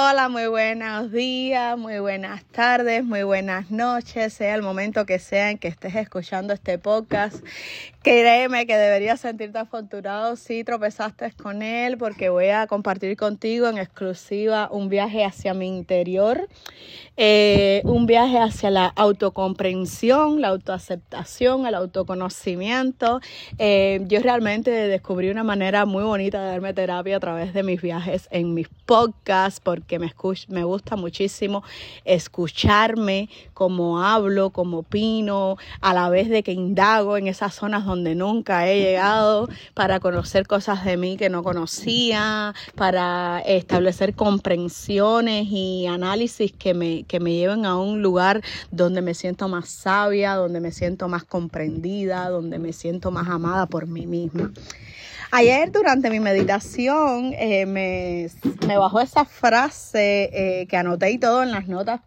Hola, muy buenos días, muy buenas tardes, muy buenas noches, sea el momento que sea en que estés escuchando este podcast. Créeme que deberías sentirte afortunado si tropezaste con él porque voy a compartir contigo en exclusiva un viaje hacia mi interior, eh, un viaje hacia la autocomprensión, la autoaceptación, el autoconocimiento. Eh, yo realmente descubrí una manera muy bonita de darme terapia a través de mis viajes en mis podcasts porque me, me gusta muchísimo escucharme como hablo, como opino, a la vez de que indago en esas zonas donde nunca he llegado para conocer cosas de mí que no conocía, para establecer comprensiones y análisis que me, que me lleven a un lugar donde me siento más sabia, donde me siento más comprendida, donde me siento más amada por mí misma. Ayer durante mi meditación eh, me, me, bajó esa frase eh, que anoté y todo en las notas,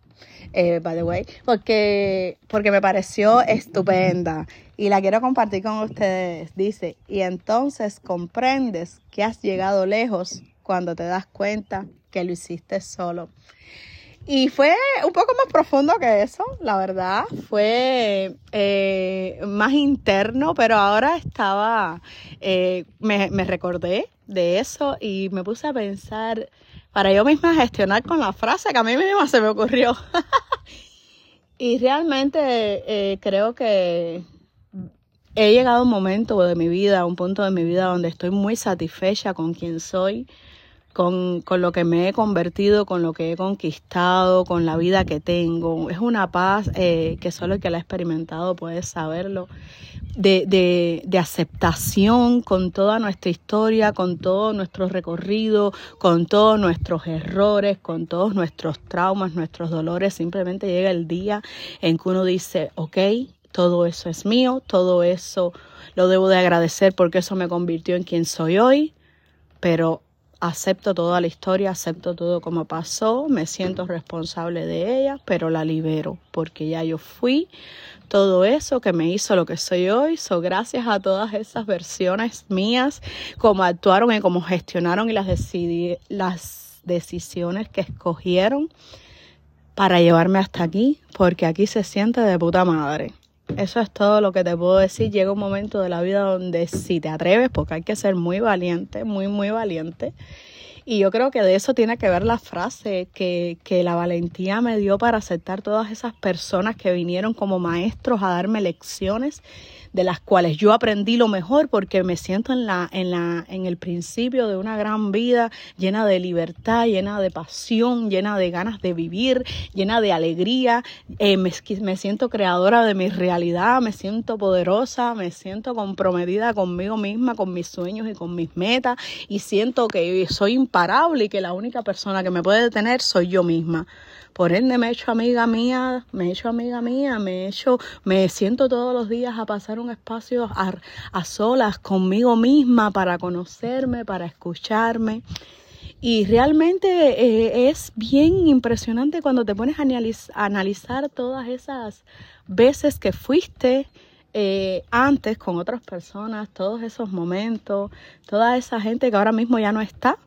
eh, by the way, porque, porque me pareció estupenda y la quiero compartir con ustedes. Dice, y entonces comprendes que has llegado lejos cuando te das cuenta que lo hiciste solo. Y fue un poco más profundo que eso, la verdad. Fue eh, más interno, pero ahora estaba, eh, me, me recordé de eso y me puse a pensar para yo misma gestionar con la frase que a mí misma se me ocurrió. y realmente eh, creo que he llegado a un momento de mi vida, a un punto de mi vida donde estoy muy satisfecha con quien soy con, con, lo que me he convertido, con lo que he conquistado, con la vida que tengo. Es una paz eh, que solo el que la ha experimentado puede saberlo, de, de, de, aceptación con toda nuestra historia, con todo nuestro recorrido, con todos nuestros errores, con todos nuestros traumas, nuestros dolores. Simplemente llega el día en que uno dice, ok, todo eso es mío, todo eso lo debo de agradecer porque eso me convirtió en quien soy hoy, pero acepto toda la historia, acepto todo como pasó, me siento responsable de ella, pero la libero porque ya yo fui todo eso que me hizo lo que soy hoy. So, gracias a todas esas versiones mías, cómo actuaron y cómo gestionaron y las, las decisiones que escogieron para llevarme hasta aquí, porque aquí se siente de puta madre. Eso es todo lo que te puedo decir. Llega un momento de la vida donde si te atreves, porque hay que ser muy valiente, muy, muy valiente. Y yo creo que de eso tiene que ver la frase que, que la valentía me dio para aceptar todas esas personas que vinieron como maestros a darme lecciones de las cuales yo aprendí lo mejor porque me siento en la en la en el principio de una gran vida llena de libertad, llena de pasión, llena de ganas de vivir, llena de alegría, eh, me, me siento creadora de mi realidad, me siento poderosa, me siento comprometida conmigo misma, con mis sueños y con mis metas. Y siento que soy imparable y que la única persona que me puede detener soy yo misma. Por ende me he hecho amiga mía, me he hecho amiga mía, me he hecho, me siento todos los días a pasar un espacio a, solas conmigo misma para conocerme, para escucharme. Y realmente eh, es bien impresionante cuando te pones a, analizar todas esas veces que fuiste eh, antes con otras personas, todos esos momentos, toda esa gente que ahora mismo ya no está,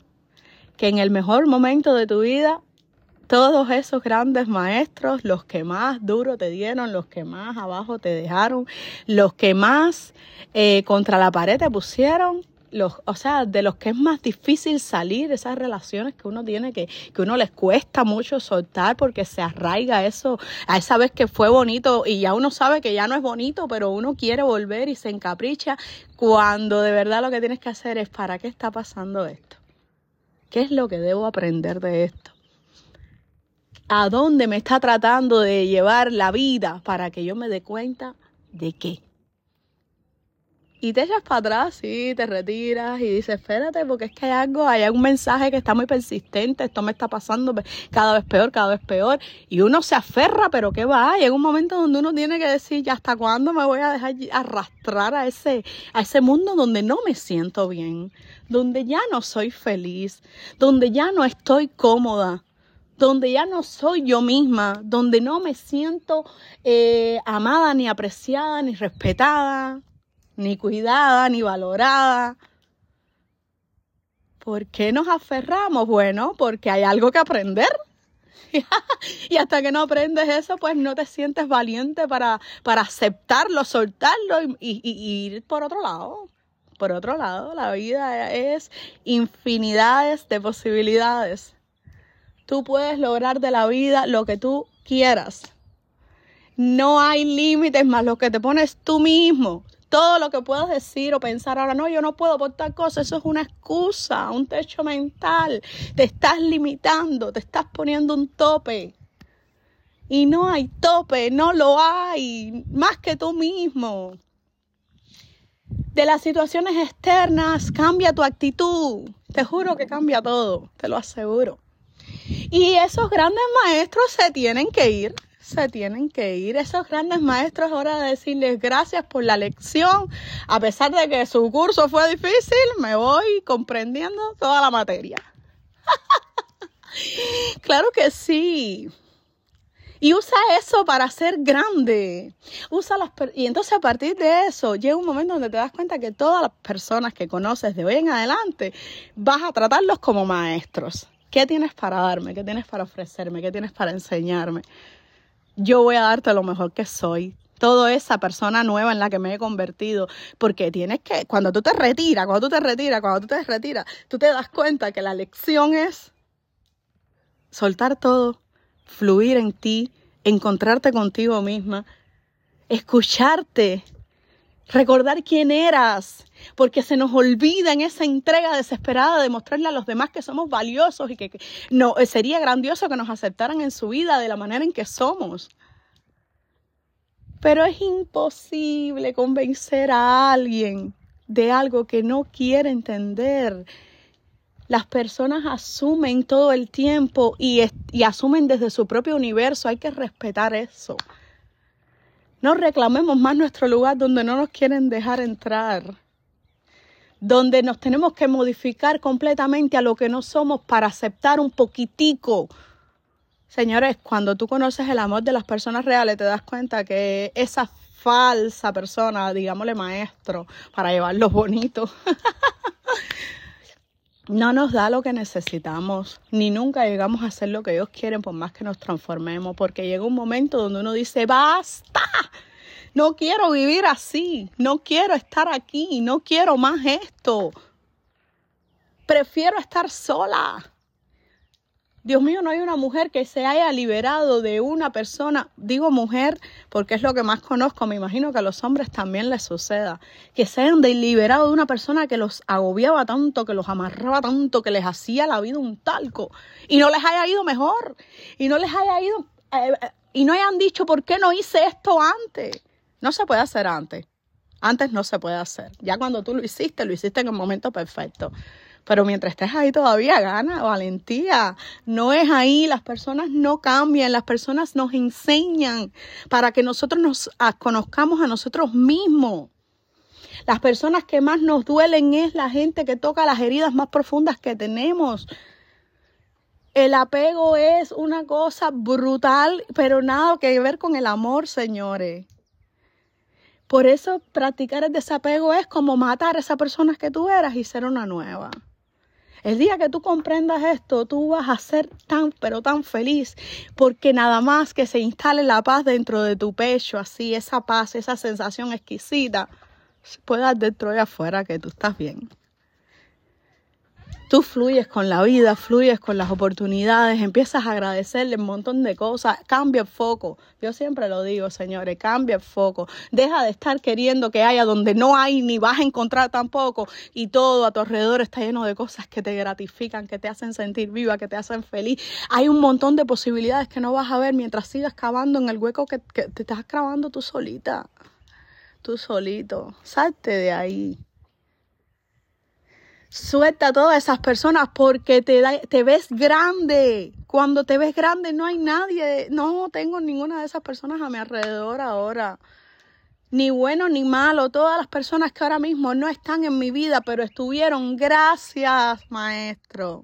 que en el mejor momento de tu vida todos esos grandes maestros, los que más duro te dieron, los que más abajo te dejaron, los que más eh, contra la pared te pusieron, los, o sea, de los que es más difícil salir, esas relaciones que uno tiene que, que uno les cuesta mucho soltar porque se arraiga eso, a esa vez que fue bonito y ya uno sabe que ya no es bonito, pero uno quiere volver y se encapricha cuando de verdad lo que tienes que hacer es, ¿para qué está pasando esto? ¿Qué es lo que debo aprender de esto? a dónde me está tratando de llevar la vida para que yo me dé cuenta de qué. Y te echas para atrás, sí, te retiras y dices, espérate, porque es que hay algo, hay un mensaje que está muy persistente, esto me está pasando cada vez peor, cada vez peor. Y uno se aferra, pero ¿qué va? Llega un momento donde uno tiene que decir, ¿ya hasta cuándo me voy a dejar arrastrar a ese, a ese mundo donde no me siento bien? Donde ya no soy feliz, donde ya no estoy cómoda donde ya no soy yo misma, donde no me siento eh, amada, ni apreciada, ni respetada, ni cuidada, ni valorada. ¿Por qué nos aferramos? Bueno, porque hay algo que aprender. y hasta que no aprendes eso, pues no te sientes valiente para, para aceptarlo, soltarlo y, y ir por otro lado. Por otro lado, la vida es infinidades de posibilidades. Tú puedes lograr de la vida lo que tú quieras. No hay límites más lo que te pones tú mismo. Todo lo que puedas decir o pensar ahora, no, yo no puedo por tal cosa, eso es una excusa, un techo mental. Te estás limitando, te estás poniendo un tope. Y no hay tope, no lo hay, más que tú mismo. De las situaciones externas cambia tu actitud. Te juro que cambia todo, te lo aseguro. Y esos grandes maestros se tienen que ir se tienen que ir. Esos grandes maestros, hora de decirles gracias por la lección. A pesar de que su curso fue difícil, me voy comprendiendo toda la materia. claro que sí. Y usa eso para ser grande. Usa las y entonces a partir de eso llega un momento donde te das cuenta que todas las personas que conoces de hoy en adelante vas a tratarlos como maestros. ¿Qué tienes para darme? ¿Qué tienes para ofrecerme? ¿Qué tienes para enseñarme? Yo voy a darte lo mejor que soy. Toda esa persona nueva en la que me he convertido. Porque tienes que, cuando tú te retiras, cuando tú te retiras, cuando tú te retiras, tú te das cuenta que la lección es soltar todo, fluir en ti, encontrarte contigo misma, escucharte, recordar quién eras, porque se nos olvida en esa entrega desesperada de mostrarle a los demás que somos valiosos y que, no eh, sería grandioso que nos aceptaran en su vida de la manera en que somos. Pero es imposible convencer a alguien de algo que no quiere entender. Las personas asumen todo el tiempo y, y asumen desde su propio universo. Hay que respetar eso. No reclamemos más nuestro lugar donde no nos quieren dejar entrar. Donde nos tenemos que modificar completamente a lo que no somos para aceptar un poquitico. Señores, cuando tú conoces el amor de las personas reales, te das cuenta que esa falsa persona, digámosle maestro, para llevarlo bonito, no nos da lo que necesitamos, ni nunca llegamos a hacer lo que ellos quieren por más que nos transformemos, porque llega un momento donde uno dice, basta, no quiero vivir así, no quiero estar aquí, no quiero más esto, prefiero estar sola. Dios mío, no hay una mujer que se haya liberado de una persona, digo mujer porque es lo que más conozco, me imagino que a los hombres también les suceda, que se hayan liberado de una persona que los agobiaba tanto, que los amarraba tanto, que les hacía la vida un talco y no les haya ido mejor y no les haya ido eh, eh, y no hayan dicho por qué no hice esto antes. No se puede hacer antes. Antes no se puede hacer. Ya cuando tú lo hiciste, lo hiciste en el momento perfecto. Pero mientras estés ahí todavía gana valentía. No es ahí, las personas no cambian, las personas nos enseñan para que nosotros nos conozcamos a nosotros mismos. Las personas que más nos duelen es la gente que toca las heridas más profundas que tenemos. El apego es una cosa brutal, pero nada que ver con el amor, señores. Por eso practicar el desapego es como matar a esa persona que tú eras y ser una nueva. El día que tú comprendas esto, tú vas a ser tan, pero tan feliz, porque nada más que se instale la paz dentro de tu pecho, así, esa paz, esa sensación exquisita, puedas dentro y afuera que tú estás bien. Tú fluyes con la vida, fluyes con las oportunidades, empiezas a agradecerle un montón de cosas, cambia el foco. Yo siempre lo digo, señores, cambia el foco. Deja de estar queriendo que haya donde no hay ni vas a encontrar tampoco y todo a tu alrededor está lleno de cosas que te gratifican, que te hacen sentir viva, que te hacen feliz. Hay un montón de posibilidades que no vas a ver mientras sigas cavando en el hueco que, que te estás cavando tú solita, tú solito. Salte de ahí. Suelta a todas esas personas porque te, te ves grande. Cuando te ves grande no hay nadie, no tengo ninguna de esas personas a mi alrededor ahora. Ni bueno ni malo, todas las personas que ahora mismo no están en mi vida, pero estuvieron. Gracias, maestro.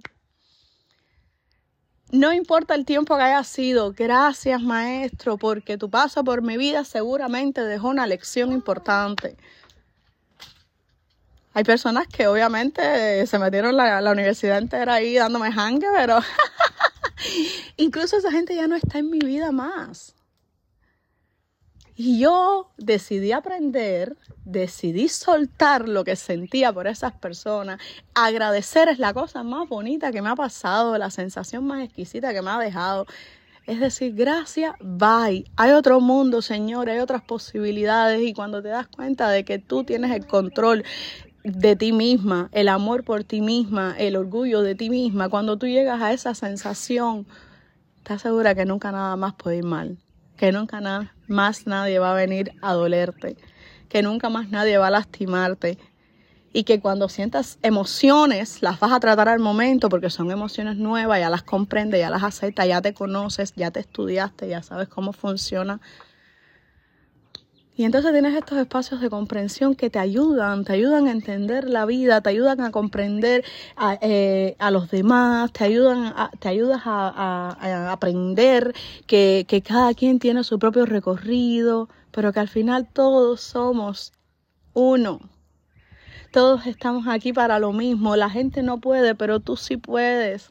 No importa el tiempo que haya sido, gracias maestro, porque tu paso por mi vida seguramente dejó una lección importante. Hay personas que obviamente se metieron la, la universidad entera ahí dándome hangue, pero incluso esa gente ya no está en mi vida más. Y yo decidí aprender, decidí soltar lo que sentía por esas personas. Agradecer es la cosa más bonita que me ha pasado, la sensación más exquisita que me ha dejado. Es decir, gracias, bye. Hay otro mundo, Señor, hay otras posibilidades y cuando te das cuenta de que tú tienes el control de ti misma, el amor por ti misma, el orgullo de ti misma, cuando tú llegas a esa sensación, estás segura que nunca nada más puede ir mal que nunca más nadie va a venir a dolerte, que nunca más nadie va a lastimarte y que cuando sientas emociones las vas a tratar al momento porque son emociones nuevas, ya las comprendes, ya las aceptas, ya te conoces, ya te estudiaste, ya sabes cómo funciona y entonces tienes estos espacios de comprensión que te ayudan, te ayudan a entender la vida, te ayudan a comprender a, eh, los demás, te ayudan a, te ayudas a, aprender que, que cada quien tiene su propio recorrido, pero que al final todos somos uno. Todos estamos aquí para lo mismo. La gente no puede, pero tú sí puedes.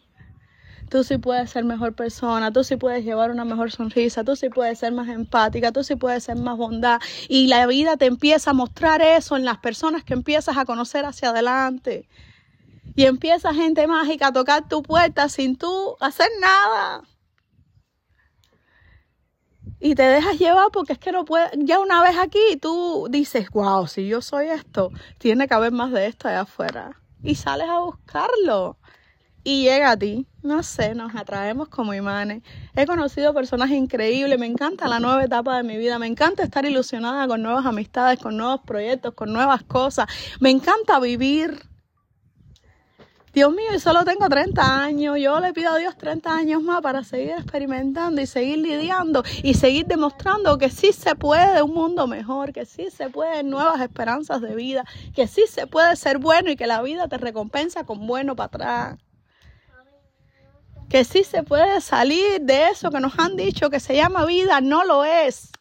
Tú sí puedes ser mejor persona, tú sí puedes llevar una mejor sonrisa, tú sí puedes ser más empática, tú sí puedes ser más bondad. Y la vida te empieza a mostrar eso en las personas que empiezas a conocer hacia adelante. Y empieza gente mágica a tocar tu puerta sin tú hacer nada. Y te dejas llevar porque es que no puedes, ya una vez aquí tú dices, wow, si yo soy esto, tiene que haber más de esto allá afuera. Y sales a buscarlo y llega a ti. No sé, nos atraemos como imanes. He conocido personas increíbles, me encanta la nueva etapa de mi vida, me encanta estar ilusionada con nuevas amistades, con nuevos proyectos, con nuevas cosas. Me encanta vivir. Dios mío, y solo tengo 30 años. Yo le pido a Dios 30 años más para seguir experimentando y seguir lidiando y seguir demostrando que sí se puede un mundo mejor, que sí se pueden nuevas esperanzas de vida, que sí se puede ser bueno y que la vida te recompensa con bueno para atrás que sí se puede salir de eso que nos han dicho que se llama vida, no lo es.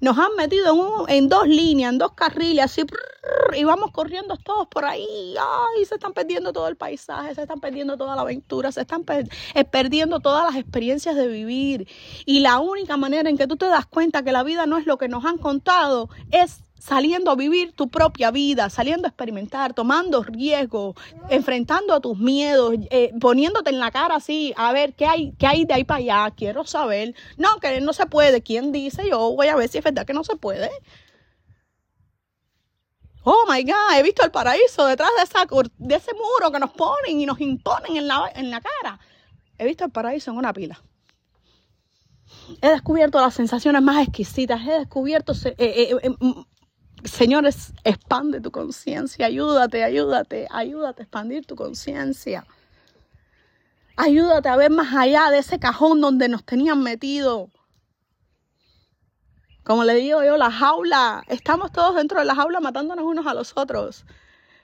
Nos han metido en, en dos líneas, en dos carriles, así, y vamos corriendo todos por ahí. Ay, se están perdiendo todo el paisaje, se están perdiendo toda la aventura, se están eh, perdiendo todas las experiencias de vivir. Y la única manera en que tú te das cuenta que la vida no es lo que nos han contado es saliendo a vivir tu propia vida, saliendo a experimentar, tomando riesgos, enfrentando a tus miedos, eh, poniéndote en la cara así, a ver qué hay, qué hay de ahí para allá, quiero saber. No, que no se puede. ¿Quién dice? Yo voy a ver si es verdad que no se puede. Oh my God, he visto el paraíso detrás de, esa, de ese muro que nos ponen y nos imponen en la, en la cara. He visto el paraíso en una pila. He descubierto las sensaciones más exquisitas, he descubierto eh, eh, Señores, expande tu conciencia, ayúdate, ayúdate, ayúdate a expandir tu conciencia. Ayúdate a ver más allá de ese cajón donde nos tenían metido. Como le digo yo, la jaula, estamos todos dentro de la jaula matándonos unos a los otros,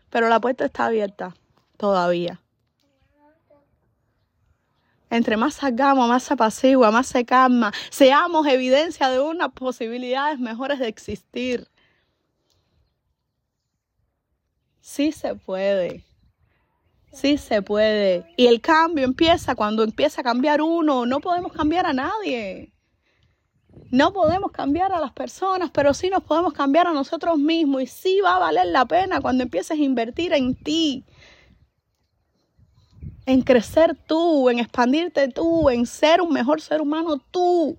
pero la puerta está abierta todavía. Entre más salgamos, más se apacigua, más se calma, seamos evidencia de unas posibilidades mejores de existir. Sí se puede. Sí se puede. Y el cambio empieza cuando empieza a cambiar uno. No podemos cambiar a nadie. No podemos cambiar a las personas, pero sí nos podemos cambiar a nosotros mismos. Y sí va a valer la pena cuando empieces a invertir en ti. En crecer tú, en expandirte tú, en ser un mejor ser humano tú.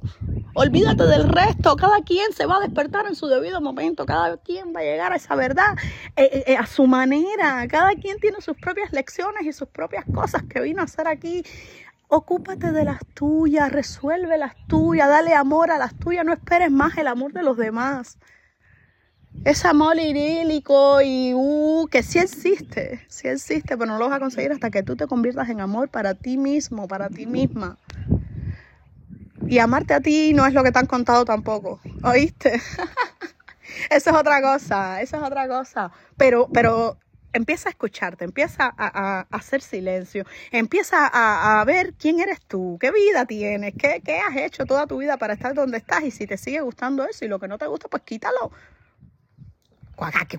Olvídate del resto. Cada quien se va a despertar en su debido momento. Cada quien va a llegar a esa verdad eh, eh, eh, a su manera. Cada quien tiene sus propias lecciones y sus propias cosas que vino a hacer aquí. Ocúpate de las tuyas, resuelve las tuyas, dale amor a las tuyas, no esperes más el amor de los demás. Ese amor irílico y uh, que sí existe, sí existe, pero no lo vas a conseguir hasta que tú te conviertas en amor para ti mismo, para ti misma. Y amarte a ti no es lo que te han contado tampoco, ¿oíste? eso es otra cosa, eso es otra cosa. Pero, pero empieza a escucharte, empieza a, hacer silencio, empieza a, ver quién eres tú, qué vida tienes, qué, qué has hecho toda tu vida para estar donde estás y si te sigue gustando eso y lo que no te gusta, pues quítalo.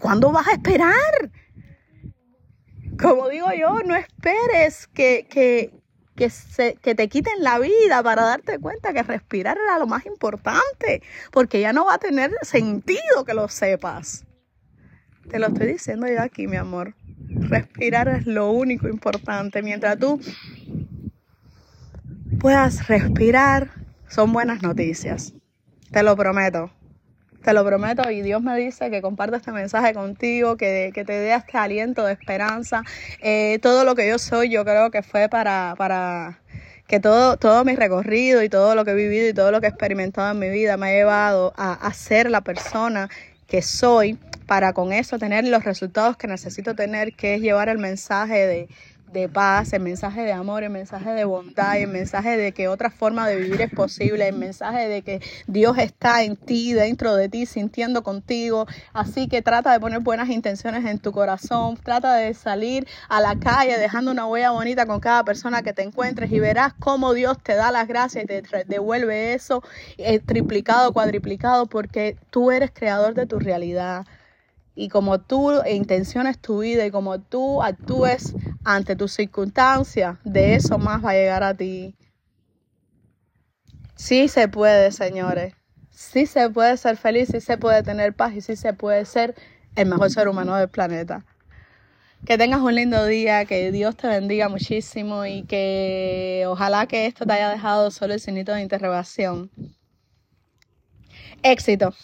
¿Cuándo vas a esperar? Como digo yo, no esperes que, que, que, se, que te quiten la vida para darte cuenta que respirar era lo más importante, porque ya no va a tener sentido que lo sepas. Te lo estoy diciendo yo aquí, mi amor. Respirar es lo único importante. Mientras tú puedas respirar, son buenas noticias. Te lo prometo. Te lo prometo y Dios me dice que comparta este mensaje contigo, que, que te dé este aliento de esperanza. Eh, todo lo que yo soy, yo creo que fue para, para que todo, todo mi recorrido y todo lo que he vivido y todo lo que he experimentado en mi vida me ha llevado a, a ser la persona que soy para con eso tener los resultados que necesito tener, que es llevar el mensaje de, de paz, el mensaje de amor, el mensaje de bondad, el mensaje de que otra forma de vivir es posible, el mensaje de que Dios está en ti, dentro de ti, sintiendo contigo. Así que trata de poner buenas intenciones en tu corazón, trata de salir a la calle dejando una huella bonita con cada persona que te encuentres y verás cómo Dios te da las gracias y te devuelve eso eh, triplicado, cuadriplicado, porque tú eres creador de tu realidad y como tú intenciones tu vida y como tú actúes ante tus circunstancias, de eso más va a llegar a ti. Sí se puede, señores. Sí se puede ser feliz, sí se puede tener paz y sí se puede ser el mejor ser humano del planeta. Que tengas un lindo día, que Dios te bendiga muchísimo y que ojalá que esto te haya dejado solo el signito de interrogación. Éxito.